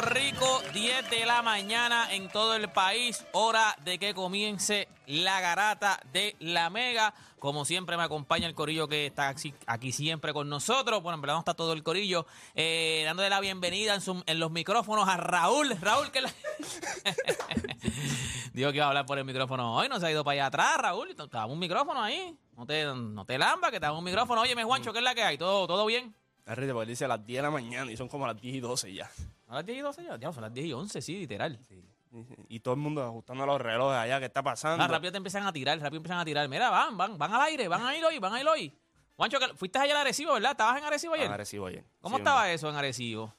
Rico, 10 de la mañana en todo el país, hora de que comience la garata de la Mega. Como siempre me acompaña el corillo que está aquí, siempre con nosotros. Bueno, en verdad no está todo el corillo. Eh, dándole la bienvenida en, los micrófonos a Raúl. Raúl, que la... Digo que iba a hablar por el micrófono hoy, no se ha ido para allá atrás, Raúl. Estaba un micrófono ahí. No te, no te lamba, que estaba un micrófono. Óyeme, Juancho, ¿qué es la que hay? ¿Todo, todo bien? Arriba, porque dice a las 10 de la mañana y son como las 10 y 12 ya. ¿A las 10 y 12 ya? Ya, son las 10 y 11, sí, literal. Y todo el mundo ajustando los relojes allá, ¿qué está pasando? Ah, rápido te empiezan a tirar, rápido empiezan a tirar. Mira, van, van, van al aire, van a ir hoy, van a ir hoy. Juancho, fuiste allá al Arecibo, ¿verdad? ¿Estabas en Arecibo ayer? Ah, Arecibo ayer. ¿Cómo Sí, estaba eso en Arecibo?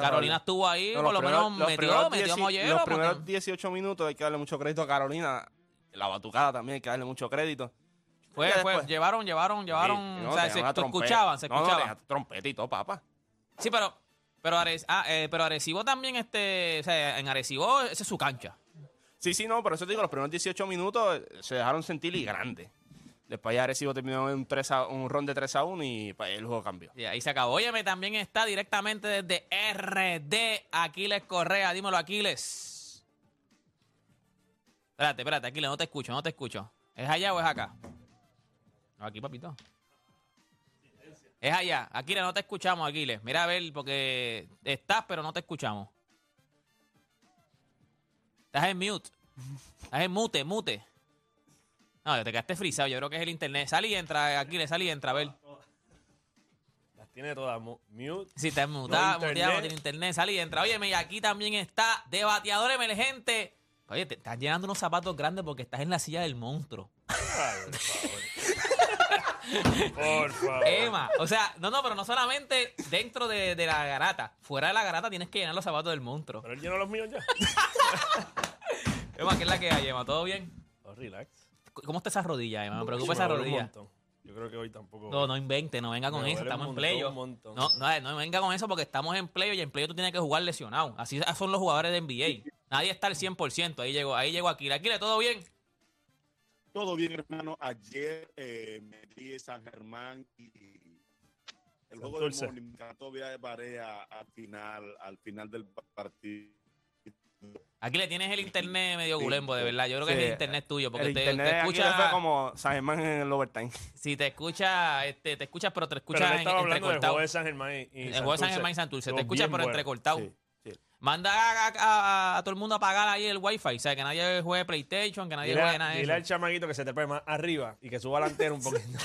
Carolina estuvo ahí, No, por lo menos metió, metió 10 mollero. Los porque- primeros 18 minutos hay que darle mucho crédito a Carolina. La batucada también hay que darle mucho crédito. Fue, fue, llevaron, llevaron, llevaron, Sí, no, o sea, se escuchaban, se No, no, escuchaban. tenía trompeta y todo, papá. sí, pero, pero, Are- ah, eh, pero Arecibo también, este, o sea, en Arecibo, esa es su cancha. Sí, sí, no, pero eso te digo, los primeros 18 minutos eh, se dejaron sentir y grande. Después ya Arecibo terminó en un, 3 a- un ron de 3 a 1 y pues, el juego cambió. Y ahí se acabó. Óyeme, también está directamente desde RD, Aquiles Correa. Dímelo, Aquiles. Espérate, espérate, Aquiles, no te escucho, no te escucho. ¿Es allá o es acá? No, aquí, papito. Es allá. Aquiles, no te escuchamos, Aquiles. Mira a ver, porque estás, pero no te escuchamos. Estás en mute. Estás en mute, mute. No, te quedaste frisado. Yo creo que es el internet. Sal y entra, Aquiles, sal y entra, a ver. Las tiene todas mu- mute. Si te mutado, No, muteado, tiene internet, sal y entra. Oye, y aquí también está debateador emergente. Oye, te estás llenando unos zapatos grandes porque estás en la silla del monstruo. Ay, por favor. Por favor. Emma, o sea, no, no, pero no solamente dentro de, de la garata. Fuera de la garata tienes que llenar los zapatos del monstruo. Pero él llenó los míos ya. Emma, ¿qué es la que hay, Emma? ¿Todo bien? Oh, relax. ¿Cómo está esa rodilla, Emma? Me preocupa esa rodilla. Yo creo que hoy tampoco. No, no invente, no venga con Me eso, estamos en playo. No, no, no venga con eso porque estamos en playo y en playo tú tienes que jugar lesionado. Así son los jugadores de NBA. Nadie está al 100%. Ahí llegó, ahí llegó Aquila. Aquila, ¿todo bien? Todo bien, hermano. Ayer eh, me di San Germán y el juego del morning me encantó de Barea al final, al final del partido. Aquí le tienes el internet medio Sí, gulembo, de sí. verdad. Yo creo que Sí, es el internet tuyo, porque el te, internet te aquí escucha, fue como San Germán en el overtime. si te escucha, este, te escuchas, pero te Pero escuchas él en, hablando del entrecortado. juego de San Germán y, y El juego de San Germán y Santurce, te escuchas, pero bueno. entrecortado. Sí, sí. Manda a, a- a todo el mundo a pagar ahí el wifi. O sea, que nadie juegue PlayStation, que nadie Dile, juegue nada de dile al chamaquito que se te más arriba y que suba la antena un poquito.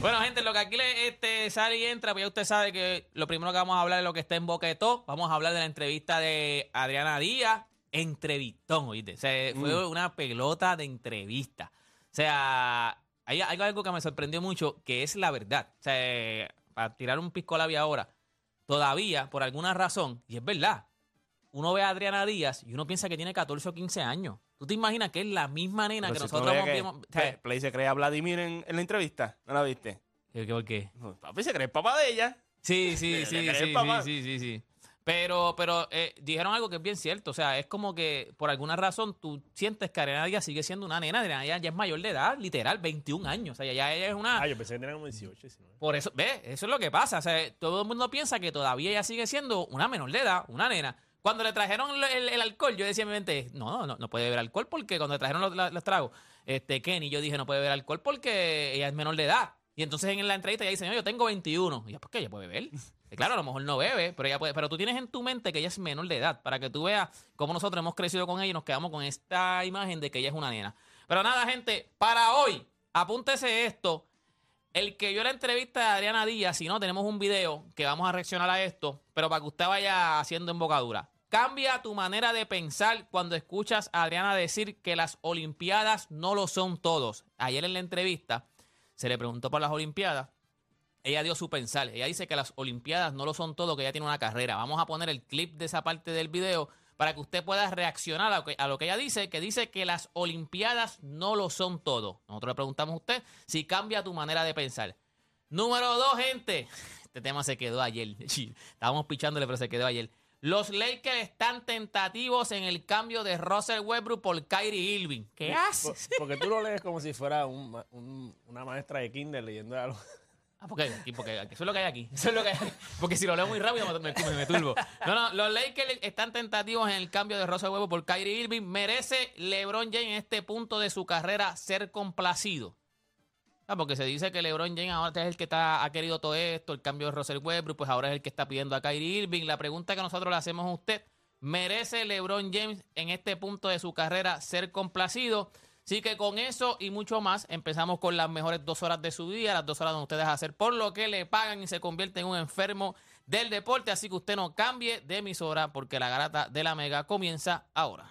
Bueno, gente, lo que aquí le, este, sale y entra, pues ya usted sabe que lo primero que vamos a hablar es lo que está en todo. Vamos a hablar de la entrevista de Adriana Díaz. Entrevistón, oíste. O sea, fue una pelota de entrevista. O sea, hay, hay algo que me sorprendió mucho, que es la verdad. O sea, para tirar un pisco labia ahora, todavía, por alguna razón, y es verdad, uno ve a Adriana Díaz y uno piensa que tiene 14 o 15 años. ¿Tú te imaginas que es la misma nena Pero que si no nosotros veías hemos que visto? O sea, Play- Play se cree a Vladimir en, en la entrevista. ¿No la viste? ¿qué- qué- ¿Por qué? No, Papi se cree el papá de ella. Sí, sí, sí, sí, sí, sí, sí, sí. Pero, pero eh, dijeron algo que es bien cierto. O sea, es como que por alguna razón tú sientes que Adriana Díaz sigue siendo una nena. Adriana Díaz ya es mayor de edad, literal, 21 años. O sea, ya ella es una... ah, yo pensé que tenía como 18, 19. Por eso, ve, eso es lo que pasa. O sea, todo el mundo piensa que todavía ella sigue siendo una menor de edad, una nena. Cuando le trajeron el, el- el alcohol, yo decía en mi mente, no, no, no puede beber alcohol porque cuando le trajeron los, los- los tragos, este Kenny, yo dije, no puede beber alcohol porque ella es menor de edad. Y entonces en la entrevista ella dice, no, yo tengo 21. Y yo, ¿por qué ella puede beber? Claro, a lo mejor no bebe, pero ella puede. Pero tú tienes en tu mente que ella es menor de edad, para que tú veas cómo nosotros hemos crecido con ella y nos quedamos con esta imagen de que ella es una nena. Pero nada, gente, para hoy, apúntese esto. El que yo la entrevista de Adriana Díaz, si no, tenemos un video que vamos a reaccionar a esto, pero para que usted vaya haciendo embocadura. Cambia tu manera de pensar cuando escuchas a Adriana decir que las Olimpiadas no lo son todos. Ayer en la entrevista se le preguntó por las Olimpiadas. Ella dio su pensar. Ella dice que las Olimpiadas no lo son todo, que ella tiene una carrera. Vamos a poner el clip de esa parte del video para que usted pueda reaccionar a lo que, a lo que ella dice, que dice que las Olimpiadas no lo son todo. Nosotros le preguntamos a usted si cambia tu manera de pensar. Número dos, gente. Este tema se quedó ayer. Estábamos pichándole, pero se quedó ayer. Los Lakers están tentativos en el cambio de Russell Westbrook por Kyrie Irving. ¿Qué Por- haces? porque tú lo lees como si fuera un ma- un- una maestra de kinder leyendo algo. Ah, porque, aquí- porque aquí- eso es lo que hay aquí. Eso es lo que hay aquí. Porque si lo leo muy rápido me, me, me turbo. No, no, los Lakers están tentativos en el cambio de Rosa Huevo por Kyrie Irving. ¿Merece LeBron James en este punto de su carrera ser complacido? Ah, porque se dice que LeBron James ahora es el que está, ha querido todo esto, el cambio de Russell Westbrook, pues ahora es el que está pidiendo a Kyrie Irving. La pregunta que nosotros le hacemos a usted, ¿merece LeBron James en este punto de su carrera ser complacido? Así que con eso y mucho más empezamos con las mejores dos horas de su día, las dos horas donde ustedes hacer por lo que le pagan y se convierte en un enfermo del deporte. Así que usted no cambie de emisora porque la garata de la mega comienza ahora.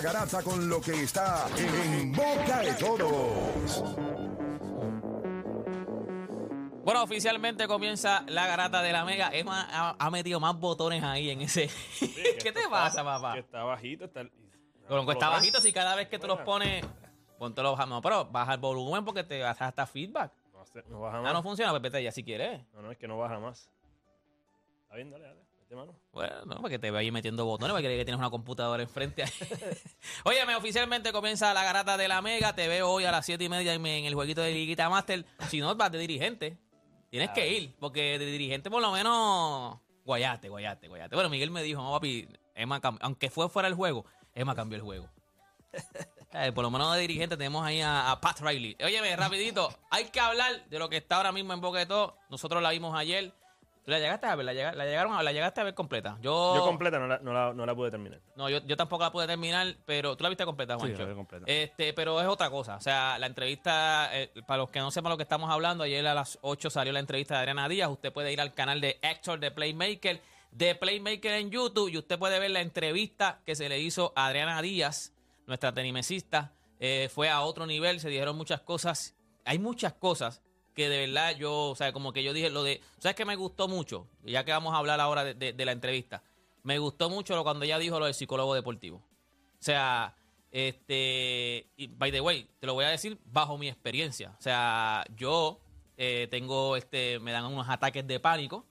garata con lo que está en boca de todos. Bueno, oficialmente comienza la garata de la mega. Emma ha, ha metido más botones ahí en ese. ¿Qué te pasa, papá? Que está bajito. Está, Con está bajito, si cada vez que tú los pones, ponte los no, pero baja el volumen porque te vas hasta feedback. No, no baja Ah, más. no funciona, pues vete ya si quieres. No, no, es que no baja más. Está bien, dale, dale. Mano. Bueno, no, porque te vayas metiendo botones, porque crees que tienes una computadora enfrente. Óyeme, oficialmente comienza la garata de la Mega. Te veo hoy a las 7 y media en el jueguito de Liguita Master. Si no, vas de dirigente. Tienes que ir, porque de dirigente por lo menos guayate, guayate, guayate. Bueno, Miguel me dijo, no, papi, Emma aunque fue fuera el juego, Emma cambió el juego. Eh, por lo menos de dirigente tenemos ahí a, a Pat Riley. Óyeme, rapidito, hay que hablar de lo que está ahora mismo en Boca de Todo. Nosotros la vimos ayer. ¿Tú la llegaste a ver? ¿La, llega- la llegaron a, la llegaste a ver completa? Yo, Yo completa no la, no, la, no la pude terminar. no, yo, yo tampoco la pude terminar, pero tú la viste completa, Juancho. la vi completa. Este, pero es otra cosa. O sea, la entrevista, eh, para los que no sepan lo que estamos hablando, ayer a las 8 salió la entrevista de Adriana Díaz. Usted puede ir al canal de Héctor de Playmaker, de Playmaker en YouTube, y usted puede ver la entrevista que se le hizo a Adriana Díaz, nuestra tenimesista. Eh, fue a otro nivel, se dijeron muchas cosas. Hay muchas cosas que de verdad yo, o sea, como que yo dije lo de, ¿sabes qué me gustó mucho? Ya que vamos a hablar ahora de, de- de la entrevista. Me gustó mucho lo cuando ella dijo lo del psicólogo deportivo. O sea, este, y by the way, te lo voy a decir bajo mi experiencia. O sea, yo eh, tengo, este, me dan unos ataques de pánico.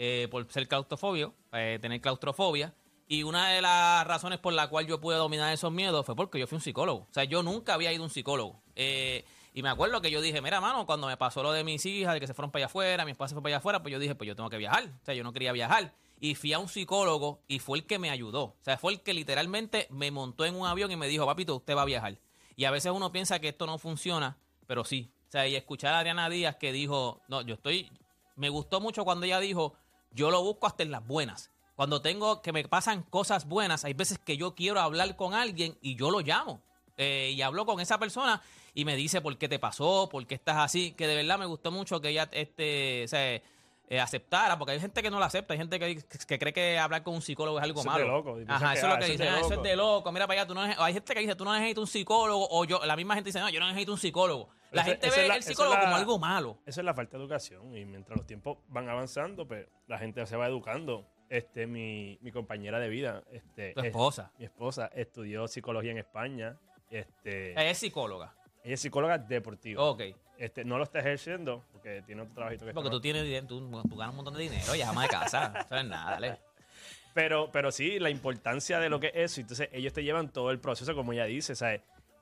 eh, por ser claustrofobio, eh, tener claustrofobia. Y una de las razones por la cual yo pude dominar esos miedos fue porque yo fui un psicólogo. O sea, yo nunca había ido a un psicólogo. Eh, y me acuerdo que yo dije, mira, mano, cuando me pasó lo de mis hijas, de que se fueron para allá afuera, mi esposa se fue para allá afuera, pues yo dije, pues yo tengo que viajar. O sea, yo no quería viajar. Y fui a un psicólogo y fue el que me ayudó. O sea, fue el que literalmente me montó en un avión y me dijo, papito, usted va a viajar. Y a veces uno piensa que esto no funciona, pero sí. O sea, y escuchar a Adriana Díaz que dijo, no, yo estoy, me gustó mucho cuando ella dijo, yo lo busco hasta en las buenas. Cuando tengo que me pasan cosas buenas, hay veces que yo quiero hablar con alguien y yo lo llamo. Eh, y hablo con esa persona y me dice por qué te pasó, por qué estás así. Que de verdad me gustó mucho que ella este, o sea, eh, aceptara, porque hay gente que no lo acepta, hay gente que, que cree que hablar con un psicólogo es algo Eso es de malo. loco. Ajá, que, eso es ah, lo que es de dicen, "Ah, eso es loco". de loco. Mira para allá, tú no hay gente que dice, tú no necesitas un psicólogo, o yo, la misma gente dice, no, yo no necesito un psicólogo. La Esa- gente esa ve la- el esa psicólogo la- como algo malo. Eso es la falta de educación y mientras los tiempos van avanzando, pues la gente se va educando. Este, mi, mi compañera de vida, este, Tu es- esposa. mi esposa estudió psicología en España. Este, es psicóloga. Ella es psicóloga deportiva. Ok. Este, no lo está ejerciendo porque tiene otro trabajito que Porque está tú tienes dinero, tú, tú ganas un montón de dinero, ya ama de casa. Eso es nada, dale. Pero, pero sí, la importancia de lo que es eso. Entonces, ellos te llevan todo el proceso, como ella dice, ¿sabes?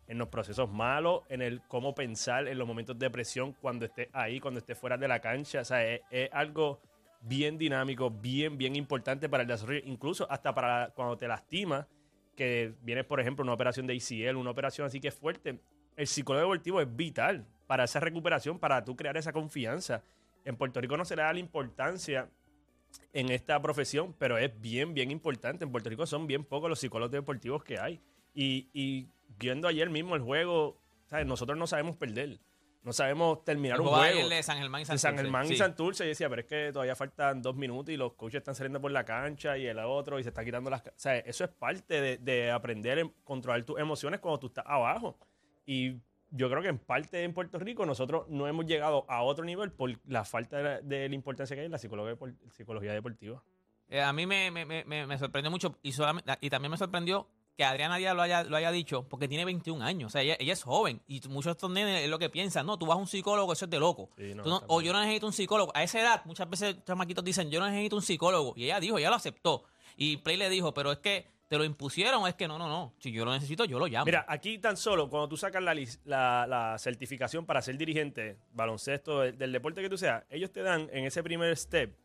En los procesos malos, en el cómo pensar, en los momentos de presión, cuando estés ahí, cuando estés fuera de la cancha. O sea, es, es algo bien dinámico, bien, bien importante para el desarrollo. Incluso hasta para cuando te lastimas, que vienes, por ejemplo, una operación de ACL, una operación así que es fuerte. El psicólogo deportivo es vital para esa recuperación, para tú crear esa confianza. En Puerto Rico no se le da la importancia en esta profesión, pero es bien, bien importante. En Puerto Rico son bien pocos los psicólogos deportivos que hay. Y, y viendo ayer mismo el juego, ¿sabes? nosotros no sabemos perder. No sabemos terminar un juego. de San Germán y San Germán y Sí. Santurce, y decía, pero es que todavía faltan dos minutos y los coaches están saliendo por la cancha y el otro y se está quitando las... O sea, eso es parte de, de aprender a controlar tus emociones cuando tú estás abajo. Y yo creo que en parte en Puerto Rico nosotros no hemos llegado a otro nivel por la falta de la, de la importancia que hay en la psicología, psicología deportiva. Eh, a mí me, me- me- me- sorprendió mucho y, solamente, y también me sorprendió que Adriana Díaz lo haya, lo haya dicho porque tiene 21 años. O sea, ella, ella es joven y muchos de estos nenes es lo que piensan. No, tú vas a un psicólogo, eso es de loco. Sí, no, Tú no- está o yo no necesito un psicólogo. A esa edad, muchas veces chamaquitos dicen, yo no necesito un psicólogo. Y ella dijo, ella lo aceptó. Y Play le dijo, pero es que te lo impusieron. Es que no, no, no. Si yo lo necesito, yo lo llamo. Mira, aquí tan solo cuando tú sacas la, la, certificación para ser dirigente, baloncesto, del, del deporte que tú seas, ellos te dan en ese primer step,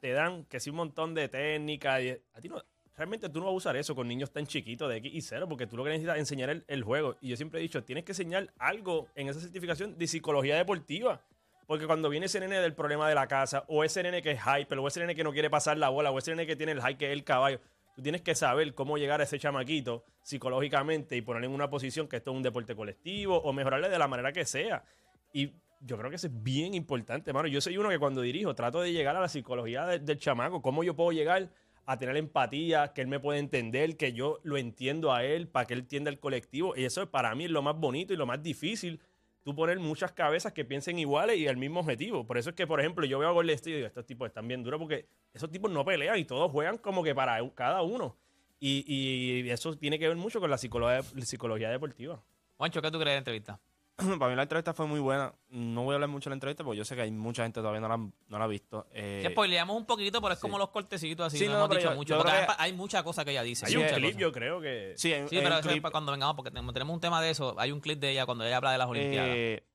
te dan que sí un montón de técnica. A ti no, realmente tú no vas a usar eso con niños tan chiquitos de X y cero, porque tú lo que necesitas es enseñar el, el juego. Y yo siempre he dicho, tienes que enseñar algo en esa certificación de psicología deportiva. Porque cuando viene ese nene del problema de la casa, o ese nene que es hyper, o ese nene que no quiere pasar la bola, o ese nene que tiene el high que es el caballo, tú tienes que saber cómo llegar a ese chamaquito psicológicamente y ponerle en una posición que esto es un deporte colectivo, o mejorarle de la manera que sea. Y yo creo que eso es bien importante, mano. Yo soy uno que cuando dirijo trato de llegar a la psicología de- del chamaco, cómo yo puedo llegar a tener empatía, que él me puede entender, que yo lo entiendo a él, para que él entienda el colectivo. Y eso para mí es lo más bonito y lo más difícil. Tú poner muchas cabezas que piensen iguales y el mismo objetivo. Por eso es que, por ejemplo, yo veo a Golden State y digo, estos tipos están bien duros porque esos tipos no pelean y todos juegan como que para cada uno. Y, y eso tiene que ver mucho con la psicología, psicología deportiva. Juancho, ¿qué tú crees de la entrevista? Para mí la entrevista fue muy buena. No voy a hablar mucho de la entrevista porque yo sé que hay mucha gente todavía no la, no la ha visto. Eh, Que spoileamos un poquito, pero es sí. como los cortecitos así. Sí, no, no, hemos dicho yo- mucho. yo porque creo hay, que- hay mucha cosa que ella dice. Hay Sí, un clip, yo creo que... sí, hay, Sí, hay pero un eso es clip. para cuando vengamos, porque tenemos, un tema de eso. Hay un clip de ella cuando ella habla de las Olimpiadas. Eh,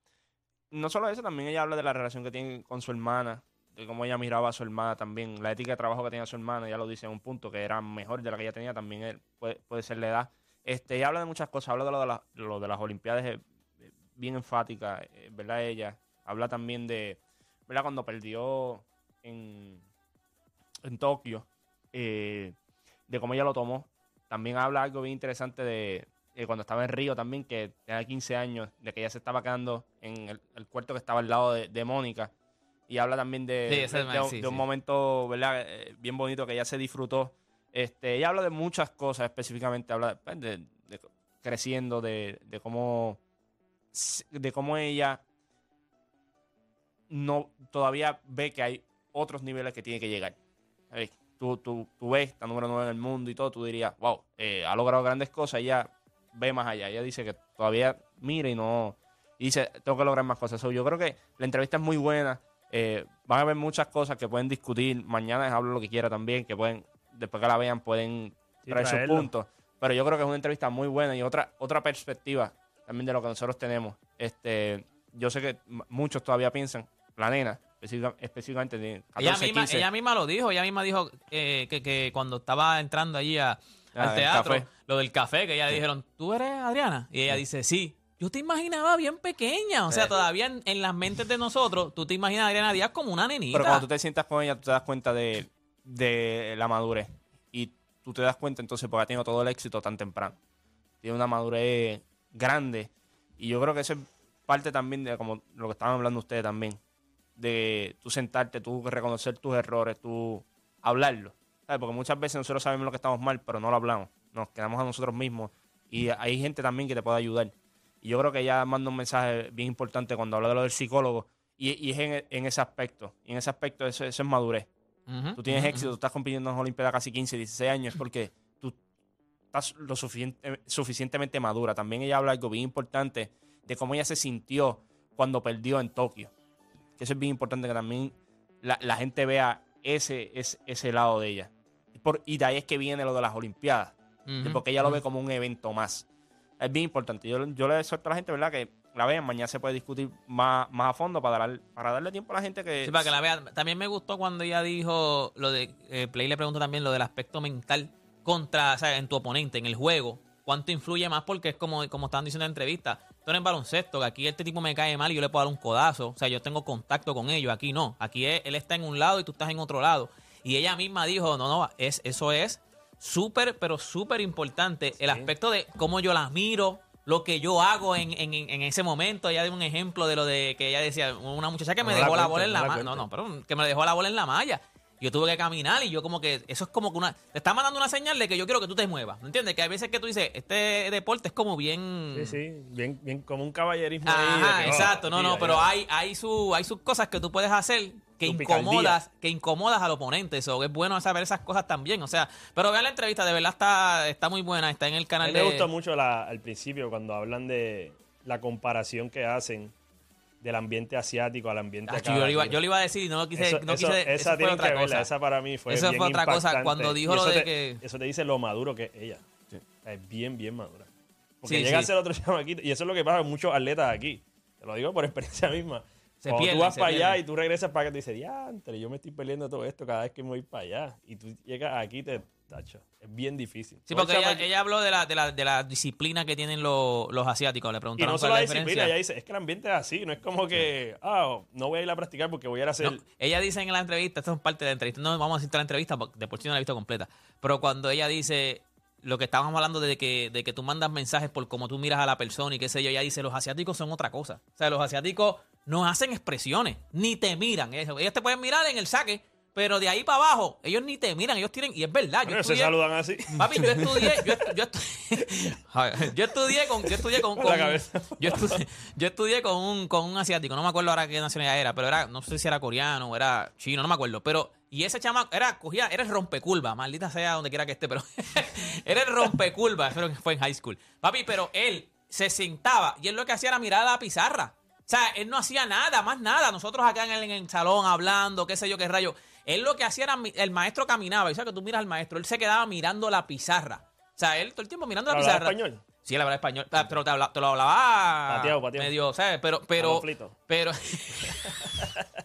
no solo eso, también ella habla de la relación que tiene con su hermana, de cómo ella miraba a su hermana también, la ética de trabajo que tenía su hermana, ella lo dice en un punto, que era mejor de la que ella tenía, también él- puede, puede ser la edad. Este, ella habla de muchas cosas, habla de lo de, la- lo de las Olimpiadas, eh, bien enfática, eh, ¿verdad? Ella habla también de, ¿verdad? Cuando perdió en, en Tokio, eh, de cómo ella lo tomó. También habla algo bien interesante de eh, cuando estaba en Río también, que tenía 15 años, de que ella se estaba quedando en el, el cuarto que estaba al lado de, de Mónica. Y habla también de, Sí, de- un- sí, de un sí. momento, ¿verdad? Eh, bien bonito que ella se disfrutó. Este, ella habla de muchas cosas específicamente, habla pues, de, de creciendo, de, de cómo de cómo ella no todavía ve que hay otros niveles que tiene que llegar. ¿Sabes? Tú, tú, tú ves, está número 9 en el mundo y todo, tú dirías, wow, eh, ha logrado grandes cosas, ella ve más allá, ella dice que todavía mira y no, y dice, tengo que lograr más cosas. So, yo creo que la entrevista es muy buena, Eh, van a haber muchas cosas que pueden discutir. Mañana les hablo lo que quiera también, que pueden, después que la vean, pueden Sí, traer sus puntos. Pero yo creo que es una entrevista muy buena y otra, otra perspectiva también de lo que nosotros tenemos. Este, yo sé que muchos todavía piensan, la nena, específica- específicamente de 14, Ella misma, 15, ella misma lo dijo, ella misma dijo eh, que, que cuando estaba entrando allí a- Ah, al teatro, café. lo del café, que ella le dijeron, ¿tú eres Adriana? Y ella dice, sí. Yo te imaginaba bien pequeña, o sea, Sí. todavía en, en las mentes de nosotros, tú te imaginas a Adriana Díaz como una nenita. Pero cuando tú te sientas con ella, tú te das cuenta de, de la madurez. Y tú te das cuenta entonces porque ha tenido todo el éxito tan temprano. Tiene una madurez grande. Y yo creo que eso es parte también de como lo que estaban hablando ustedes también. De tú sentarte, tú reconocer tus errores, tú hablarlo. ¿Sabes? Porque muchas veces nosotros sabemos lo que estamos mal, pero no lo hablamos. Nos quedamos a nosotros mismos. Y hay gente también que te puede ayudar. Y yo creo que ella manda un mensaje bien importante cuando habla de lo del psicólogo. Y, y es en, en ese aspecto. Y en ese aspecto eso, eso es madurez. Tú tienes éxito, tú estás compitiendo en las Olimpiadas casi 15, 16 años, porque tú estás lo suficiente- suficientemente madura. También ella habla algo bien importante de cómo ella se sintió cuando perdió en Tokio. Que eso es bien importante que también la, la gente vea ese, ese, ese lado de ella. Por, y de ahí es que viene lo de las Olimpiadas. porque ella lo ve como un evento más. Es bien importante. Yo, yo le suelto a la gente, ¿verdad? Que la vean. Mañana se puede discutir más, más a fondo para, dar, para darle tiempo a la gente que... Sí, para que la vean. También me gustó cuando ella dijo lo de. eh, Play le preguntó también lo del aspecto mental contra, o sea, en tu oponente, en el juego. ¿Cuánto influye más? Porque es como, como estaban diciendo en la entrevista. Tú eres baloncesto, que aquí este tipo me cae mal y yo le puedo dar un codazo. O sea, yo tengo contacto con ellos. Aquí no. Aquí él está en un lado y tú estás en otro lado. Y ella misma dijo: No, no, es, eso es súper, pero súper importante. El aspecto de cómo yo las miro, lo que yo hago en, en, en ese momento. Ella dio un ejemplo de lo de que ella decía, una muchacha que me No la dejó la bola en la la malla. No, no, pero que me dejó la bola en la malla. Yo tuve que caminar y yo como que, eso es como que una, te está mandando una señal de que yo quiero que tú te muevas, ¿me entiendes? Que hay veces que tú dices, este deporte es como bien... Sí, sí, bien, bien como un caballerismo ahí. Ajá, que, oh, exacto, no, no, pero hay, hay, su, hay sus cosas que tú puedes hacer que Tu incomodas, que incomodas al oponente, eso es bueno saber esas cosas también, o sea, pero vean la entrevista, de verdad está, está muy buena, está en el A canal mí me gustó mucho la- al principio cuando hablan de la comparación que hacen del ambiente asiático al ambiente Tacho, acá. yo, le iba, yo le iba a decir y no lo quise, Eso- no eso- quise, esa eso fue tienen otra que verla, cosa. esa para mí fue Eso bien fue otra cosa, cuando dijo lo de te- que- Eso te dice lo maduro que es ella. Es bien, bien madura. Porque Sí, llega sí. a ser otro chamaquito, y eso es lo que pasa con muchos atletas aquí. Te lo digo por experiencia misma. Se Cuando pierden, tú vas para allá y tú regresas para acá, te dices, diantre, yo me estoy perdiendo todo esto cada vez que me voy para allá. Y tú llegas aquí, te tacho. Es bien difícil. Sí, porque ella, habló de la, de, la, de la disciplina que tienen los, los asiáticos. Le Y preguntaron no cuál solo la disciplina, diferencia. ella dice, es que el ambiente es así, no es como que, ah, no voy a ir a practicar porque voy a ir a hacer... No, ella dice en la entrevista, esta es parte de la entrevista, no vamos a decir la entrevista porque de por sí no la he visto completa, pero cuando ella dice lo que estábamos hablando de que, de que tú mandas mensajes por cómo tú miras a la persona y qué sé yo, ella dice, los asiáticos son otra cosa. O sea, los asiáticos no hacen expresiones, ni te miran. Ellos te pueden mirar en el saque, pero de ahí para abajo, ellos ni te miran, ellos tienen, y es verdad, yo Bueno, se estudié, saludan así. Papi, yo estudié, yo, estu- yo estudié con, yo estudié con, Con la cabeza. yo estudié, yo estudié con un, con un asiático, no me acuerdo ahora qué nacionalidad era, pero era, no sé si era coreano o era chino, no me acuerdo, pero, y ese chama era, cogía, era el rompecurva, maldita sea donde quiera que esté, pero era el rompecurva, pero fue en high school. Papi, pero él se sentaba y él lo que hacía era mirar a la pizarra. O sea, él no hacía nada, más nada. Nosotros acá en el, en el salón hablando, qué sé yo, qué rayo. Él lo que hacía era, el maestro caminaba, y sabes que tú miras al maestro, él se quedaba mirando la pizarra. O sea, él todo el tiempo mirando la ¿Hablaba pizarra. español? Sí, él hablaba español, pero te, habla- te lo hablaba Pateado, pateado. medio, ¿sabes? Pero, pero, pero,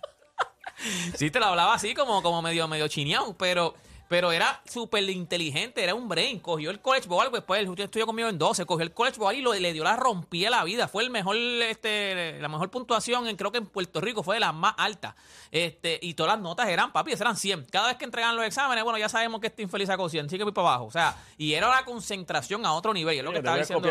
sí te lo hablaba así como, como medio, medio chineado, pero, pero era súper inteligente, era un brain, cogió el college ball, después él estudió conmigo en 12, cogió el college ball y lo, le dio la rompía la vida, fue el mejor, este, la mejor puntuación, en, creo que en Puerto Rico fue de las más altas, este, y todas las notas eran, papi, eran 100, cada vez que entregaban los exámenes, bueno, ya sabemos que este infeliz sacó 100, así que voy para abajo, o sea, y era la concentración a otro nivel, y es lo que estaba diciendo.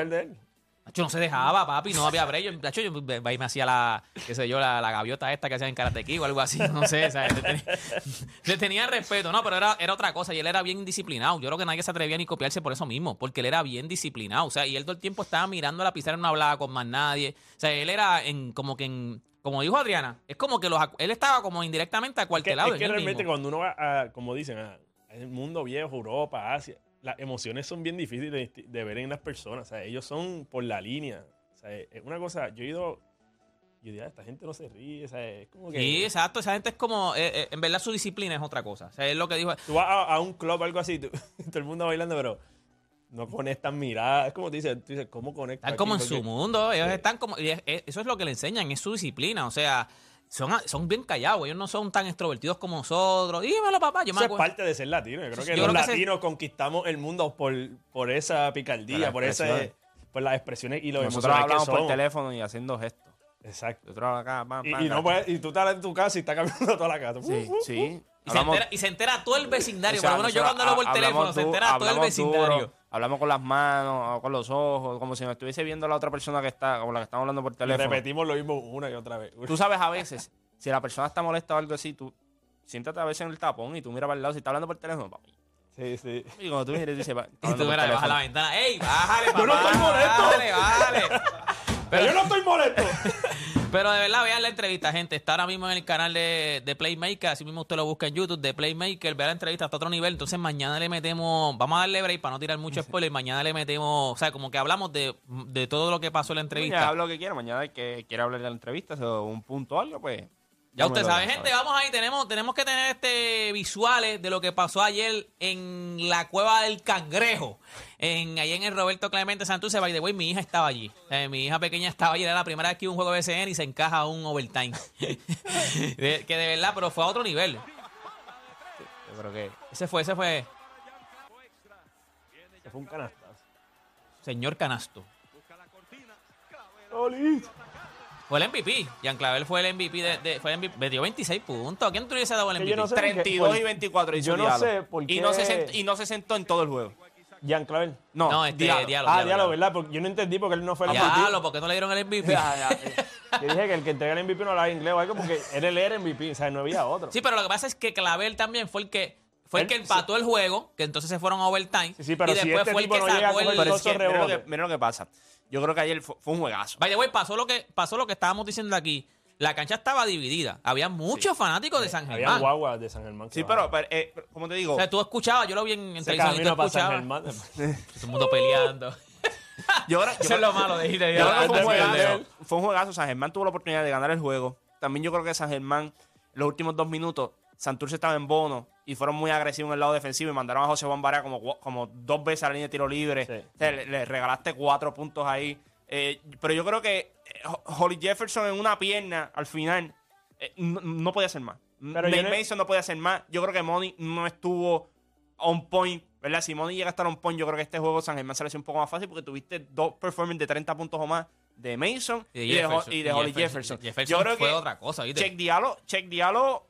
Yo no se dejaba, papi, no había break. Yo, de hecho, yo me hacía la, qué sé yo, la, la gaviota esta que hacían en Karate Kid o algo así, no sé, o sea, le tenía, le tenía respeto, no, pero era, era otra cosa y él era bien disciplinado. Yo creo que nadie se atrevía ni copiarse por eso mismo, porque él era bien disciplinado, o sea, y él todo el tiempo estaba mirando a la pizarra y no hablaba con más nadie. O sea, él era en, como que en, como dijo Adriana, es como que los, él estaba como indirectamente Que- acuartelado es que realmente mismo. cuando uno va a, como dicen, a, el mundo viejo, Europa, Asia, las emociones son bien difíciles de, de ver en las personas. O sea, ellos son por la línea. O sea, es una cosa, yo he ido, Yo diría, esta gente no se ríe, o sea, es como que... Sí, exacto. Esa gente es como. eh, eh, en verdad, su disciplina es otra cosa. O sea, es lo que dijo. Tú vas a, a un club o algo así, tú- todo el mundo bailando, pero no conectan miradas. Es como te dices, tú dices, ¿cómo conectan? Están como en su mundo. Ellos Sí. están como. y es- es- eso es lo que le enseñan, es su disciplina. O sea, son, son bien callados. Ellos no son tan extrovertidos como nosotros. Dímelo, papá. Yo me Eso es acuerdo. parte de ser latino. Yo creo que yo los creo que se- latinos conquistamos el mundo por, por esa picardía, Por ese, expresiones. por las expresiones y los Nosotros que hablamos por teléfono y haciendo gestos. Exacto. Nosotros acá, pam, Y, pam, y no acá. puedes- y tú estás en tu casa y estás cambiando toda la casa. Sí, sí. Y se, entera, y se entera todo el vecindario. o sea, Por lo menos yo cuando hablo por teléfono, se entera todo el vecindario. duro, hablamos con las manos, o con los ojos, como si me estuviese viendo la otra persona que está, como la que estamos hablando por Y teléfono. repetimos lo mismo una y otra vez. Tú sabes a veces, si la persona está molesta o algo así, tú siéntate a veces en el tapón y tú miras para el lado. Si está hablando por teléfono, papi. Sí, sí. Y cuando tú miras, tú dices, Y tú verás, baja la ventana. ¡Ey, bájale, papá! Yo no estoy molesto. Bájale, bájale. Pero yo no estoy molesto. Pero de verdad, vean la entrevista, gente. Está ahora mismo en el canal de, de Playmaker. Así mismo usted lo busca en YouTube, de Playmaker. Vea la entrevista hasta otro nivel. Entonces, mañana le metemos. Vamos a darle break para no tirar mucho spoiler. Mañana le metemos. O sea, como que hablamos de, de todo lo que pasó en la Ya entrevista. hablo lo que quiera. Mañana el que quiera hablar de la entrevista o un punto o algo, pues. Ya usted sabe, gente, vamos ahí, tenemos, tenemos que tener este visuales de lo que pasó ayer en la cueva del cangrejo, en, ahí en el Roberto Clemente Santurce, by the way, mi hija estaba allí, Eh, mi hija pequeña estaba allí, era la primera vez que iba a un juego de BCN y se encaja a un overtime, De- que de verdad, pero fue a otro nivel, que. ese fue, ese fue Se fue un canastazo. señor Canasto, Oli. fue el MVP, Jean Clavel fue el MVP, de, de- fue el MVP, metió 26 puntos, ¿a quién tú le hubiese dado el MVP? yo no sé. 32 por- y 24 hizo yo no sé por Y qué- no, se sentó, y no se sentó en todo el juego. Jean Clavel. No, No, este. Diallo. Ah, diálogo, ¿verdad? Porque yo no entendí porque él no fue el MVP. Diablo, ¿por qué no le dieron el MVP? Ya, ya, ya. Yo dije que el que entrega el MVP no hablaba inglés o algo porque era el era MVP, o sea, no había otro. Sí, pero lo que pasa es que Clavel también fue el que fue el Él- que empató el juego, que entonces se fueron a overtime. Sí, sí, pero y si después este fue el que no sacó el. todos es que, mira, lo que, mira lo que pasa. Yo creo que ayer fue, fue un juegazo. The way, pasó lo que pasó lo que estábamos diciendo aquí. La cancha estaba dividida. Había muchos fanáticos de San Había Germán. guaguas de San Germán. que Sí, bajaban. pero, pero, eh, como te digo, O sea, tú escuchabas, yo lo vi en, en televisión y tú para San escuchabas. Germán. Todo el mundo peleando. yo creo, yo Eso es lo malo de ir de yo creo que fue un de. Fue un juegazo. San Germán tuvo la oportunidad de ganar el juego. También yo creo que San Germán, los últimos dos minutos, Santurce estaba en bono y fueron muy agresivos en el lado defensivo y mandaron a José Juan Barea como, como dos veces a la línea de tiro libre. Sí. O sea, le, le regalaste cuatro puntos ahí. Eh, pero yo creo que eh, Ho- Holly Jefferson en una pierna al final eh, no, no podía hacer más. Pero Nate no- Mason no podía hacer más. Yo creo que Money no estuvo on point. ¿Verdad? Si Money llega a estar on point, yo creo que este juego San Germán se le hace un poco más fácil porque tuviste dos performances de 30 puntos o más de Mason y de, y de Holly Jefferson. Jefferson Yo creo fue que otra cosa, ¿viste? Check Diallo, Check Diallo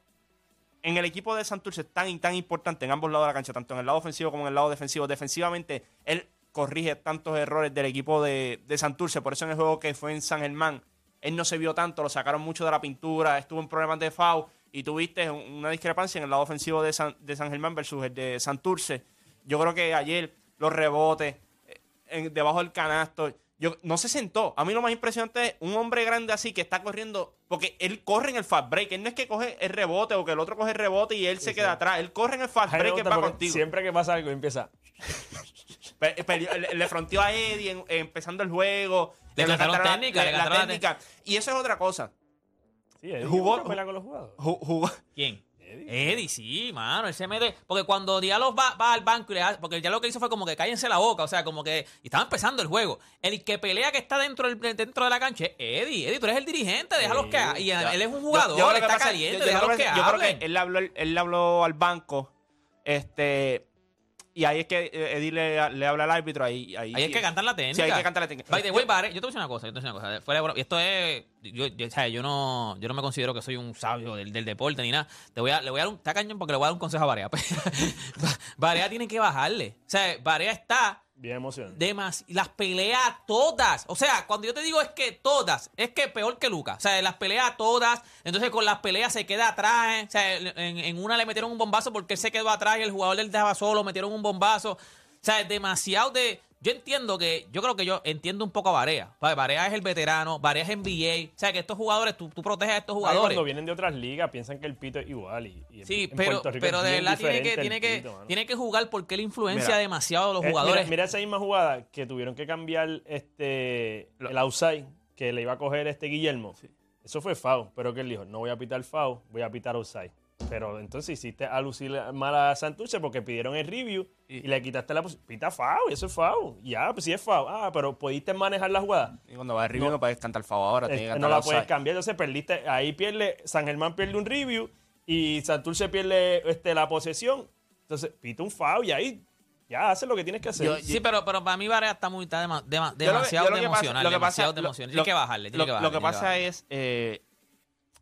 en el equipo de Santurce es tan y tan importante en ambos lados de la cancha, tanto en el lado ofensivo como en el lado defensivo. Defensivamente, él corrige tantos errores del equipo de, de Santurce. Por eso en el juego que fue en San Germán, él no se vio tanto, lo sacaron mucho de la pintura, estuvo en problemas de foul y tuviste un- una discrepancia en el lado ofensivo de San, de San Germán versus el de Santurce. Yo creo que ayer los rebotes eh, en- debajo del canasto, yo, no se sentó. A mí lo más impresionante es un hombre grande así que está corriendo, porque él corre en el fast break. Él no es que coge el rebote o que el otro coge el rebote y él se queda atrás. Él corre en el fast break que va contigo. Siempre que pasa algo empieza. Pe- le, le fronteó a Eddie en- empezando el juego. Le cantaron cantaron la- técnica, le la cantaron la técnica. Y eso es otra cosa. Sí, Eddie Jugó- nunca pelea con los jugadores. Ju- jugó- ¿Quién? Eddie. Eddie, sí, mano, él se mete. Porque cuando Diallo va, va al banco y le hace. Porque ya lo que hizo fue como que cállense la boca, o sea, como que. Y estaba empezando el juego. El que pelea que está dentro, del, dentro de la cancha es Eddie. Eddie, tú eres el dirigente, déjalos que. ha- Y él es un jugador, Yo- yo creo que está pasa- caliente, yo- yo déjalos creo que, que- yo creo hablen. que él le habló, él le habló al banco. Este. Y ahí es que eh, Eddie le, le habla al árbitro. Ahí, ahí, Ahí hay que cantar la técnica. Sí, hay que cantar la técnica. By the way, Vare, yo te voy a decir una cosa, yo te voy a decir una cosa. Fuera de esto es. Yo, yo, sea, yo no, yo no me considero que soy un sabio del, del deporte ni nada. Te voy a, le voy a dar un. Está cañón porque le voy a dar un consejo a Varea. Varea tiene que bajarle. O sea, Varea está Bien emocionante. Las pelea todas. O sea, cuando yo te digo es que todas, es que peor que Lucas. O sea, las pelea todas. Entonces con las peleas se queda atrás. O sea, en, en una le metieron un bombazo porque él se quedó atrás y el jugador del dejaba solo, metieron un bombazo. O sea, demasiado de. Yo entiendo que, yo creo que yo entiendo un poco a Barea. Barea es el veterano, Barea es NBA. O sea, que estos jugadores, tú, tú proteges a estos Ay, jugadores. Cuando vienen de otras ligas piensan que el pito es igual. Y, y en- Sí, en pero, Rico pero de verdad tiene que, tiene, que, pito, tiene que jugar porque él influencia Mira. demasiado a los Eh, mira- jugadores. Mira, esa misma jugada que tuvieron que cambiar este el outside que le iba a coger este Guillermo. Eso fue foul, pero que él dijo, no voy a pitar foul, voy a pitar outside. Pero entonces hiciste a lucir mal a Santurce porque pidieron el review y, le quitaste la posición. Pita foul, eso es foul. Ya, pues sí es foul. Ah, pero pudiste manejar la jugada. Y cuando va el review no, puedes cantar foul ahora. Que no la puedes cambiar, entonces perdiste. Ahí pierde, San Germán pierde un review y Santurce pierde este, la posesión. Entonces, pita un foul y ahí ya haces lo que tienes que hacer. Yo- Sí, pero, pero para mí Varea está muy está dema- dema- Yo lo que- demasiado lo emocional. lo que pasa- demasiado lo- emocional. lo- Tiene que bajarle, tiene lo, que lo pasa es, eh,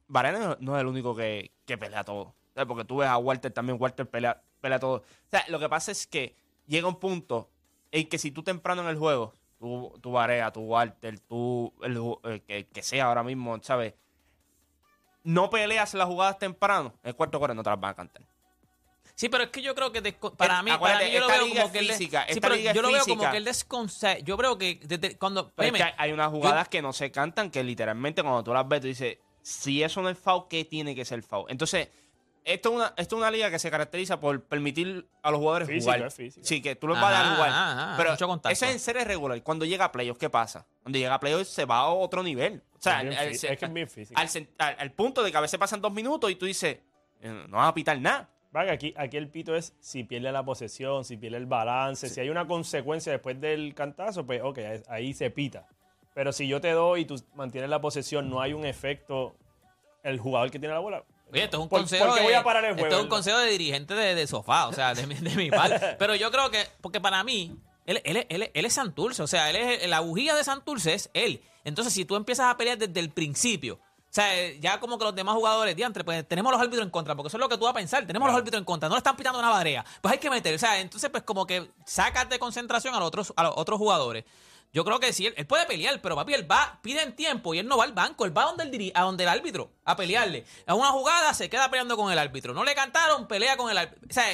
Varane no, no es el único que, que pelea todo. Porque tú ves a Walter también, Walter pelea, pelea todo. O sea, lo que pasa es que llega un punto en que si tú temprano en el juego, tú, tú Varea, tú Walter, tú, el, que, que sea ahora mismo, ¿sabes? No peleas las jugadas temprano, en el cuarto cuarto no te las van a cantar. Sí, pero es que yo creo que para mí, para mí yo lo veo como que él física, sí, pero yo lo veo como que él yo veo que desde cuando Pero óyeme, es que hay unas jugadas que no se cantan que literalmente cuando tú las ves, tú dices, si eso no es foul, ¿qué tiene que ser foul? Entonces, esto es una, esto es una liga que se caracteriza por permitir a los jugadores Física, jugar. física. Sí, que tú los vas a dar Ajá, jugar. ajá, ajá, pero eso es en serie regular. Cuando llega a playoffs, ¿qué pasa? Cuando llega a playoffs se va a otro nivel. O sea, Es al- fí- al- es que es bien física. al, sen- al- al punto de que a veces pasan dos minutos y tú dices, eh, no vas a pitar nada. Vaga, aquí, aquí el pito es si pierde la posesión, si pierde el balance, si hay una consecuencia después del cantazo, pues ok, ahí se pita. Pero si yo te doy y tú mantienes la posesión, no hay un efecto, el jugador que tiene la bola. Oye, esto es un ¿por- consejo. ¿Por qué de, voy a parar el esto juego? es un consejo de dirigente de, de sofá, o sea, de, mi- de mi parte. Pero yo creo que, porque para mí, él, él, él, él es Santurce, o sea, él es la bujía de Santurce es él. Entonces, si tú empiezas a pelear desde el principio, o sea, ya como que los demás jugadores, diantre, pues tenemos los árbitros en contra, porque eso es lo que tú vas a pensar, tenemos los árbitros en contra, no le están pitando una barea, pues hay que meter, o sea, entonces pues como que sacas de concentración a los otros, a los otros jugadores. Yo creo que sí, él, él puede pelear, pero papi, él va, piden tiempo y él no va al banco, él va donde el, a donde el árbitro, a pelearle. A una jugada se queda peleando con el árbitro. No le cantaron, pelea con el árbitro. O sea,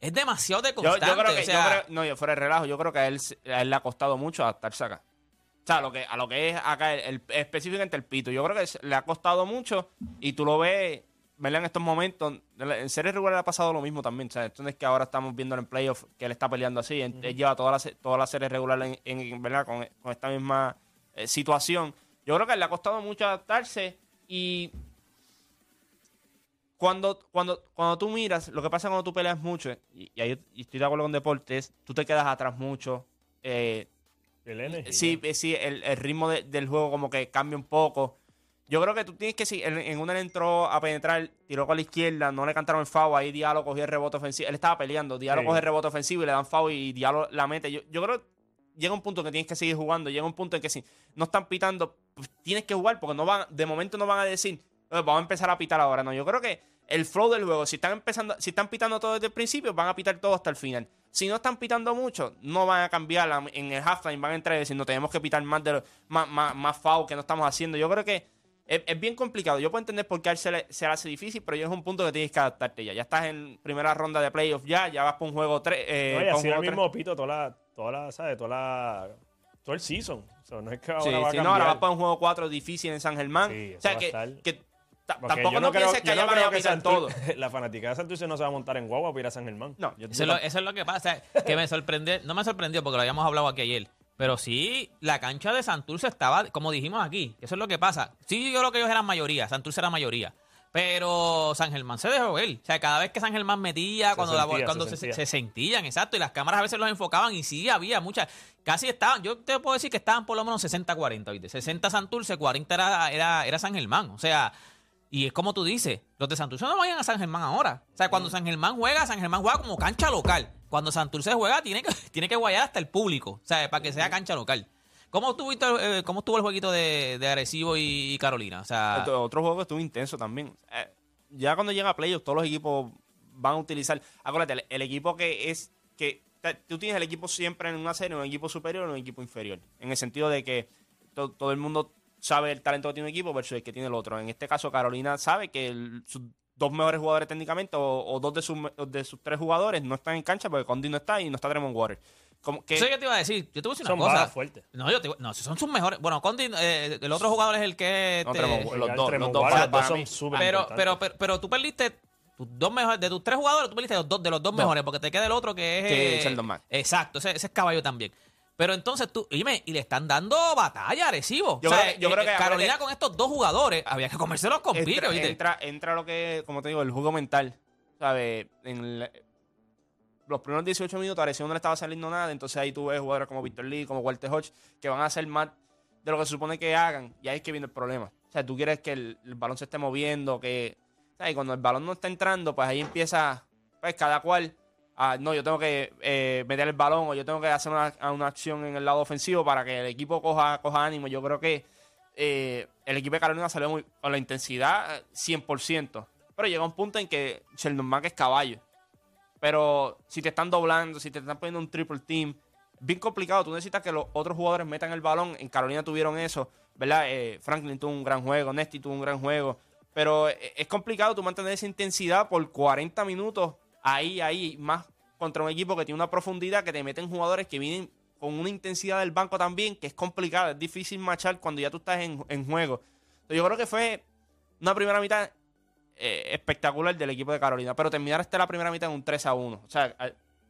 es demasiado de constante. yo creo que, o yo sea, creo- no, yo fuera de relajo, yo creo que a él, a él le ha costado mucho adaptarse acá. O sea, a lo que, a lo que es acá, el, el- específicamente el pito. Yo creo que le ha costado mucho y tú lo ves, ¿verdad? En estos momentos, en serie regular le ha pasado lo mismo también. O sea, esto no es que ahora estamos viendo en playoff que él está peleando así. Él, él lleva toda la, se- toda la serie regular en, en- ¿verdad? Con, con esta misma eh, situación. Yo creo que le ha costado mucho adaptarse y cuando, cuando, cuando tú miras, lo que pasa cuando tú peleas mucho, y, y ahí y estoy de acuerdo con deportes, tú te quedas atrás mucho. eh, El energía. sí, eh, sí, el, el ritmo de- del juego como que cambia un poco. Yo creo que tú tienes que, si en, en una él entró a penetrar, tiró con la izquierda, no le cantaron el foul, ahí Diallo cogió el rebote ofensivo. Él estaba peleando, Diallo Sí. coge el rebote ofensivo y le dan foul y Diallo la mete. Yo, yo creo que llega un punto en que tienes que seguir jugando, llega un punto en que si no están pitando, pues tienes que jugar porque no van, de momento no van a decir, "Eh, vamos a empezar a pitar ahora. No, yo creo que el flow del juego, si están empezando, si están pitando todo desde el principio, van a pitar todo hasta el final. Si no están pitando mucho, no van a cambiar en el halftime, van a entrar y decir, no tenemos que pitar más de lo- más, más, más foul que no estamos haciendo. Yo creo que es, es bien complicado. Yo puedo entender por qué a él se le, se le hace difícil, pero ya es un punto que tienes que adaptarte ya. Ya estás en primera ronda de playoff ya, ya vas por un juego 3. Eh, No, y así mismo pito toda la, toda la, ¿sabes? Toda la, todo el season. O sea, no es que ahora Sí, va a sí, cambiar. no, ahora vas para un juego 4 difícil en San Germán. Sí, o sea, va a que, Porque tampoco no, creo- pienses que allá no van a que Santur- todo. La fanaticada de Santurce no se va a montar en guagua para ir a San Germán. No, yo, Eso es, lo, eso es lo que pasa. que me sorprendió, no me sorprendió porque lo habíamos hablado aquí ayer. Pero sí, la cancha de Santurce estaba, como dijimos aquí, eso es lo que pasa. Sí, yo creo que ellos eran mayoría, Santurce era mayoría. Pero San Germán se dejó ver. O sea, cada vez que San Germán metía, Se cuando, la- cuando se se, sentía. se sentían, exacto. Y las cámaras a veces los enfocaban y sí, había muchas. Casi estaban, yo te puedo decir que estaban por lo menos 60-40, ¿viste? 60 Santurce, 40 era, era, era San Germán. O sea, y es como tú dices, los de Santurce no vayan a San Germán ahora. O sea, cuando San Germán juega, San Germán juega como cancha local. Cuando Santurce juega, tiene que, tiene que guayar hasta el público, o sea, para que sea cancha local. ¿Cómo, tuviste, eh, ¿Cómo estuvo el jueguito de, de Arecibo y, Carolina? O sea, Otro, otro juego estuvo intenso también. Eh, ya cuando llega a playoffs, todos los equipos van a utilizar. Acuérdate, el, equipo que es. que Tú tienes el equipo siempre en una serie, un equipo superior o un equipo inferior. En el sentido de que to- todo el mundo sabe el talento que tiene un equipo versus el que tiene el otro. En este caso, Carolina sabe que el- dos mejores jugadores técnicamente o, o dos de sus, de sus tres jugadores no están en cancha porque Condi no está y no está Tremont Water. Como que, eso yo te iba a decir. Yo te voy a decir una cosa. fuertes. No, yo te, no, son sus mejores. Bueno, Condi, eh, el otro jugador es el que. No, Tremont Water. Los dos, Tremont los dos para son súper pero, pero, pero, pero tú perdiste tus dos mejores, de tus tres jugadores, tú perdiste los dos, de los dos mejores, porque te queda el otro que es. Que eh, Sheldon Mack. Exacto, ese, ese es caballo también. Pero entonces tú, dime, y le están dando batalla a Arecibo. Yo O sea, creo que- yo eh, creo que- eh, Carolina acuérdate- con estos dos jugadores, había que comérselos con entra, ¿viste? entra, entra lo que, como te digo, el juego mental. ¿Sabes? En la- los primeros 18 minutos Arecibo no le estaba saliendo nada. Entonces ahí tú ves jugadores como Víctor Lee, como Walter Hodge, que van a hacer más de lo que se supone que hagan. Y ahí es que viene el problema. O sea, tú quieres que el, el balón se esté moviendo, que. ¿sabes? Y cuando el balón no está entrando, pues ahí empieza, pues cada cual. A, no, yo tengo que eh, meter el balón o yo tengo que hacer una, acción en el lado ofensivo para que el equipo coja, ánimo. Yo creo que eh, el equipo de Carolina salió muy- con la intensidad eh, 100%. Pero llega un punto en que Sheldon Mack es caballo. Pero si te están doblando, si te están poniendo un triple team, bien complicado. Tú necesitas que los otros jugadores metan el balón. En Carolina tuvieron eso, ¿verdad? Eh, Franklin tuvo un gran juego, Nesty tuvo un gran juego. Pero es complicado tú mantener esa intensidad por 40 minutos ahí, ahí, más contra un equipo que tiene una profundidad, que te meten jugadores que vienen con una intensidad del banco también, que es complicado, es difícil marchar cuando ya tú estás en, en juego. Entonces, yo creo que fue una primera mitad eh, espectacular del equipo de Carolina, pero terminar hasta la primera mitad en un 3 a 1. O sea,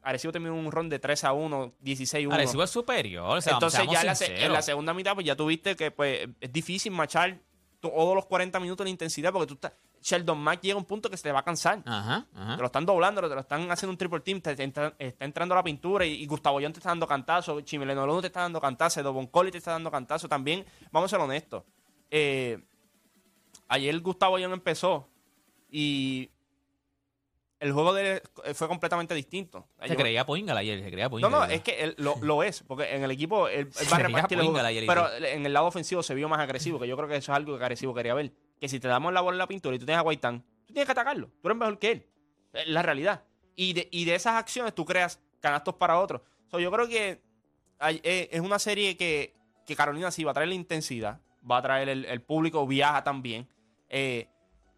Arecibo terminó un ron de 3 a 1, 16 a 1. Arecibo es superior. o sea, Entonces ya en la, en segunda mitad pues ya tuviste que pues es difícil marchar todos los 40 minutos de intensidad porque tú estás Sheldon Mack llega a un punto que se te va a cansar. Ajá, ajá. Te lo están doblando, te lo están haciendo un triple team, te, te entra- está entrando la pintura y, y Gustavo John te está dando cantazo, Chimileno Luna te está dando cantazo, Dobon Collie te está dando cantazo también. Vamos a ser honestos. Eh, ayer Gustavo John empezó y el juego de él fue completamente distinto. Se Yo- creía Poingal ayer, se creía no, Poingal. no, es que él lo, lo es, porque en el equipo él, él va a repartir el juego, pero en el lado ofensivo se vio más agresivo, que yo creo que eso es algo que agresivo quería ver. Que si te damos la bola en la pintura y tú tienes a Guaitán, tú tienes que atacarlo, tú eres mejor que él. Es la realidad. Y de, y de esas acciones tú creas canastos para otros. So, yo creo que hay- eh, es una serie que, que Carolina sí va a traer la intensidad, va a traer el, el público, viaja también. eh,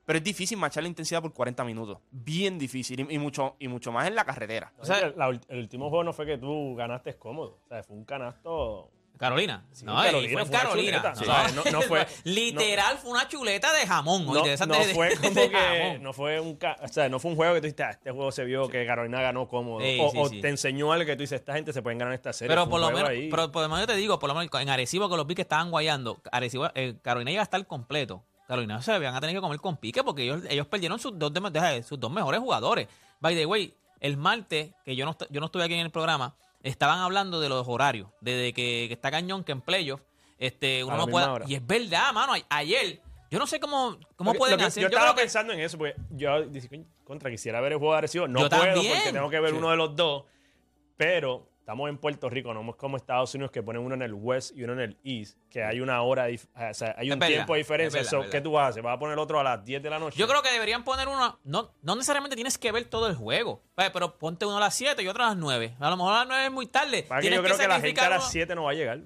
pero es difícil marchar la intensidad por 40 minutos. Bien difícil. Y, y mucho, y mucho más en la carretera. O sea, la ul- el último juego no fue que tú ganaste cómodo. O sea, fue un canasto. Carolina. Sí, no, Carolina, fue en Carolina. chuleta. No, O sea, no- no fue- Literal, fue una chuleta de jamón. No, de de- fue de como que. jamón. No fue, un, o sea, no fue un juego que tú dijiste, "Ah, este juego se vio que Carolina ganó cómodo. O te enseñó algo que tú dices, esta gente se pueden ganar esta serie. Pero por lo menos, ahí. pero por lo menos yo te digo, por lo menos en Arecibo que los vi que estaban guayando, Arecibo, eh, Carolina iba a estar completo. Carolina se van a tener que comer con pique porque ellos, ellos perdieron sus dos, de- sus dos mejores jugadores. By the way, el martes, que yo no, yo no estuve aquí en el programa, estaban hablando de los horarios, desde que, que está cañón, que en playoff, este, uno no puede. Y es verdad, mano, ayer, yo no sé cómo, cómo pueden que- hacer. Yo, Yo, estaba que pensando en eso, porque yo dije, "Coño, contra, quisiera ver el juego de Arecibo. No Yo puedo también. porque tengo que ver Sí. uno de los dos. Pero estamos en Puerto Rico, no es como Estados Unidos que ponen uno en el West y uno en el East, que hay una hora, o sea, hay un verdad, tiempo de diferencia. verdad, So, verdad. ¿Qué tú vas a hacer? ¿Vas a poner otro a las 10 de la noche? Yo creo que deberían poner uno. No, no necesariamente tienes que ver todo el juego. Pero ponte uno a las 7 y otro a las 9. A lo mejor a las 9 es muy tarde. Para que yo creo que, la gente a las uno- 7 no va a llegar.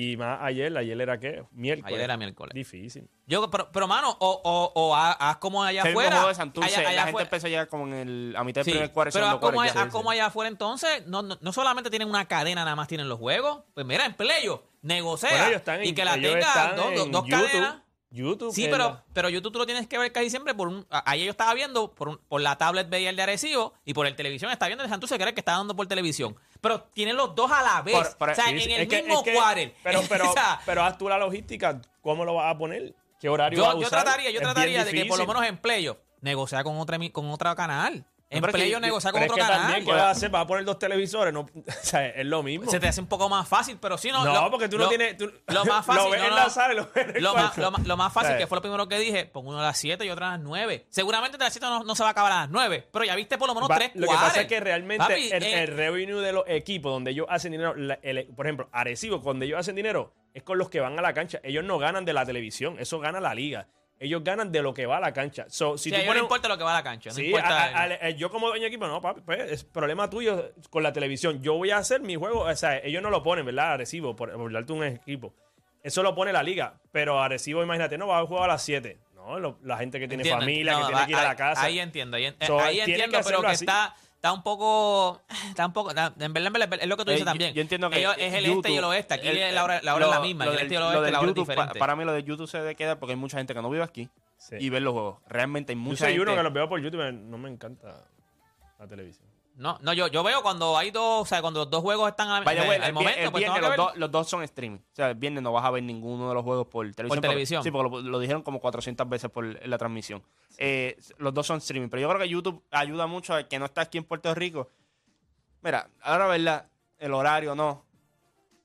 Y más ayer, ayer era qué? Miércoles. Ayer era miércoles. Difícil. Yo, pero, pero, mano, o, o, o haz, como allá el afuera. juego de Santurce, Allá- allá la gente empezó a llegar como en el, a mitad del Sí, primer cuarto, pero haz como, allá, ya. haz como allá afuera entonces, no, no, no solamente tienen una cadena, nada más tienen los juegos. Pues mira, en playo, negocia. Bueno, y que la tenga dos, dos- cadenas. YouTube. Sí, que pero, la- pero YouTube tú lo tienes que ver casi siempre por un... a- Ahí yo estaba viendo por, un- por la tablet veía el de Arecibo y por el televisión está viendo el Santurce que era el que está dando por televisión. Pero tienen los dos a la vez. Por- por- o sea, en el que- mismo quarter. Pero, pero, O sea, pero haz tú la logística. ¿Cómo lo vas a poner? ¿Qué horario vas a yo, yo usar? trataría, yo Es trataría de que por lo menos en playoff negociar con otra con otro canal. En pero yo- negociar con otro es que canal. también, ¿qué vas a hacer? ¿Vas a poner dos televisores? No, o sea, es lo mismo. Se te hace un poco más fácil, pero si no. no, lo- porque tú no tienes... tú- Lo más fácil. Lo ves no, en no, la sala y lo ves en el lo más, cuarto. lo, más- lo más fácil, que fue lo primero que dije, pongo uno a las 7 y otro a las 9. Seguramente de las 7 no, no se va a acabar a las 9, pero ya viste por lo menos Va- 3 lo que pasa es que realmente Papi, el, eh, el revenue de los equipos donde ellos hacen dinero, la- el- por ejemplo, Arecibo, donde ellos hacen dinero, es con los que van a la cancha. Ellos no ganan de la televisión, eso gana la liga. Ellos ganan de lo que va a la cancha. So, si sí, tú a ellos pones no importa lo que va a la cancha. No Sí, importa. a- a- a- yo como dueño de equipo, no, papi, pues es problema tuyo con la televisión. Yo voy a hacer mi juego, o sea, ellos no lo ponen, ¿verdad? Arecibo, por, por darte un equipo. Eso lo pone la liga, pero Arecibo, imagínate, no, va a jugar a las 7. No, Lo- la gente que tiene Entiendo, familia, no, que tiene que ir a la casa. Ahí entiendo, ahí, en- So, ahí que entiendo, pero que así. está, está un poco. Está un poco. está- en verdad, en verdad, es lo que tú Eh, dices yo- también. Yo entiendo que Ellos- es el YouTube- este y el oeste. Aquí el- la hora, la hora es la misma. lo el del- este y el lo oeste, del la hora es YouTube, diferente. Para mí lo de YouTube se debe quedar porque hay mucha gente que no vive aquí Sí. y ver los juegos. Realmente hay Yo mucha soy gente. uno que los veo por YouTube, no me encanta la televisión. No, no, yo, yo veo cuando hay dos, o sea, cuando los dos juegos están al, Vaya, al- güey, al el, momento, el pues viernes los, dos- los dos son streaming. O sea, el viernes no vas a ver ninguno de los juegos por televisión. televisión. sí, porque lo, lo dijeron como 400 veces por la transmisión. Eh, los dos son streaming. Pero yo creo que YouTube ayuda mucho a que no está aquí en Puerto Rico. Mira, ahora verdad, el horario no.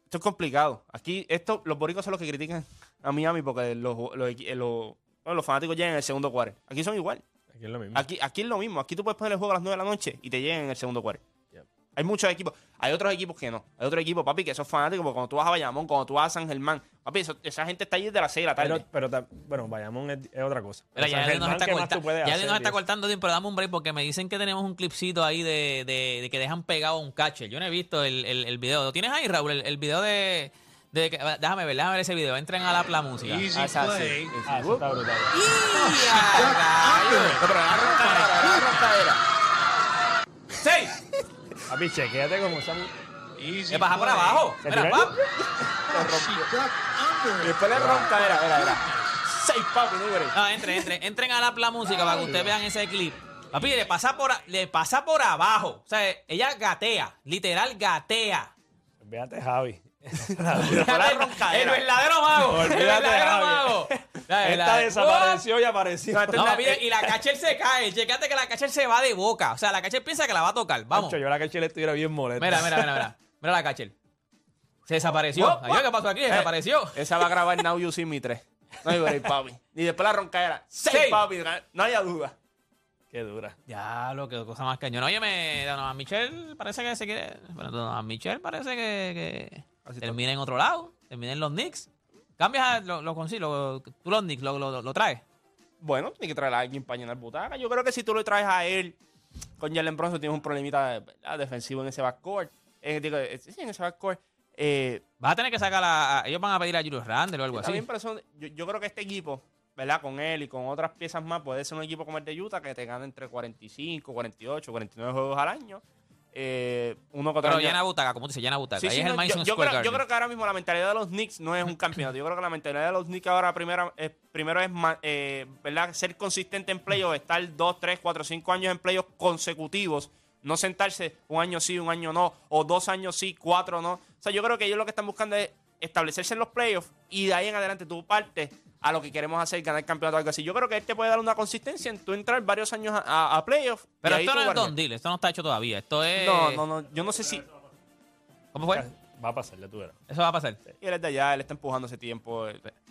Esto es complicado. Aquí, esto, los boricos son los que critican a Miami porque los, los, los- los fanáticos llegan en el segundo cuarto. Aquí son igual. Aquí es lo mismo. Aquí, aquí es lo mismo. Aquí tú puedes poner el juego a las 9 de la noche y te llegan en el segundo cuarto. Yep. Hay muchos equipos. Hay otros equipos que no. Hay otros equipos, papi, que son fanáticos. Porque cuando tú vas a Bayamón, cuando tú vas a San Germán, papi, eso- esa gente está ahí desde las 6 de la tarde. Pero, bueno, Bayamón es, es otra cosa. Pero ya Yadiel nos Germán, está, ¿qué más corta- hacer nos está cortando, Tim, pero dame un break porque me dicen que tenemos un clipcito ahí de, de- de que dejan pegado un catcher. Yo no he visto el, el, el video. ¿Lo tienes ahí, Raúl? El, el video de... de que- déjame ver, déjame ver ese video. Entren a la, la música. Ah, esa, sí, sí, sí. Ah, eso está brutal. ¡Seis! Papi, chequéate como esa... ¡Me baja por abajo! ¿Se Mira, pap. Y después le roncadera. Mira, mira. 6 papi, no break. No, entren, entren, entren a la, la música para que ustedes vean ese clip. Papi, le pasa por, le pasa por abajo. O sea, ella gatea, literal gatea. Véate, Javi. La El verdadero mago. El verdadero mago. Esta desapareció y apareció. No, este papi, y la catcher se cae. Checate que la catcher se va de boca. O sea, la catcher piensa que la va a tocar. Vamos. Yo la Chile estuviera bien molesta. Mira, mira, mira, mira. Mira la catcher. Se desapareció. What, Adiós, ¿Qué pasó aquí? Desapareció. Esa va a grabar Now You See Me 3. No hay break, papi. Y después la roncadera. 6 Seis. papi. No haya duda. Qué dura. Ya, lo que cosa más cañón. Oye, me, Donovan Michel parece que se quiere. Bueno, Donovan Michel parece que, que Así está. termina en otro lado. Termina en los Knicks. Cambias lo, lo consigo, lo- tú los Knicks lo, lo, lo traes. Bueno, tiene que traer a alguien para llenar butaca. Yo creo que si tú lo traes a él con Jalen Bronson, tienes un problemita ¿verdad? defensivo en ese backcourt. Eh, digo, sí, en ese backcourt. Eh, Vas a tener que sacar a. a- ellos van a pedir a Julius Randle o algo así. yo, yo creo que este equipo, ¿verdad? Con él y con otras piezas más, puede ser un equipo como el de Utah que te gana entre 45, 48, 49 juegos al año. Eh, uno otro Pero llena butaca, como tú dices, llena butaca. Sí, Ahí sí, es no, yo, Madison yo Square creo, yo Garden. creo que ahora mismo la mentalidad de los Knicks no es un campeonato. Yo creo que la mentalidad de los Knicks ahora primero, eh, primero es eh, ¿verdad? ser consistente en playoffs, estar 2, 3, 4, 5 años en playoffs consecutivos. No sentarse un año sí, un año no, o dos años sí, cuatro no. O sea, yo creo que ellos lo que están buscando es establecerse en los playoffs y de ahí en adelante tú partes a lo que queremos hacer, ganar el campeonato o algo así. Yo creo que él te puede dar una consistencia en tú entrar varios años a, a- a playoffs. Pero esto no es. Don Deal, esto no está hecho todavía. Esto es. No, no, no. Yo no sé si. ¿Cómo fue? Va a pasar, ya tú verás. Eso va a pasar. Y él es de allá, él está empujando ese tiempo.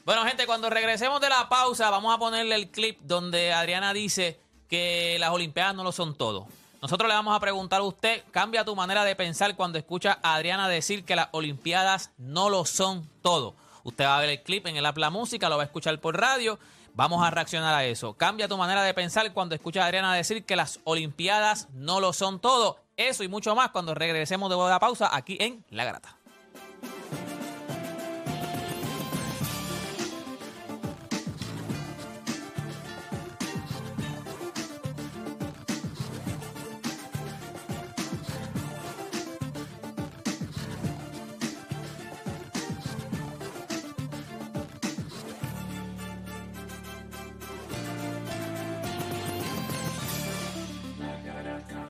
Bueno, gente, cuando regresemos de la pausa, vamos a ponerle el clip donde Adriana dice que las Olimpiadas no lo son todo. Nosotros le vamos a preguntar a usted, cambia tu manera de pensar cuando escucha a Adriana decir que las Olimpiadas no lo son todo. Usted va a ver el clip en el app La Música, lo va a escuchar por radio. Vamos a reaccionar a eso. Cambia tu manera de pensar cuando escucha a Adriana decir que las Olimpiadas no lo son todo. Eso y mucho más cuando regresemos de la pausa aquí en La Grata.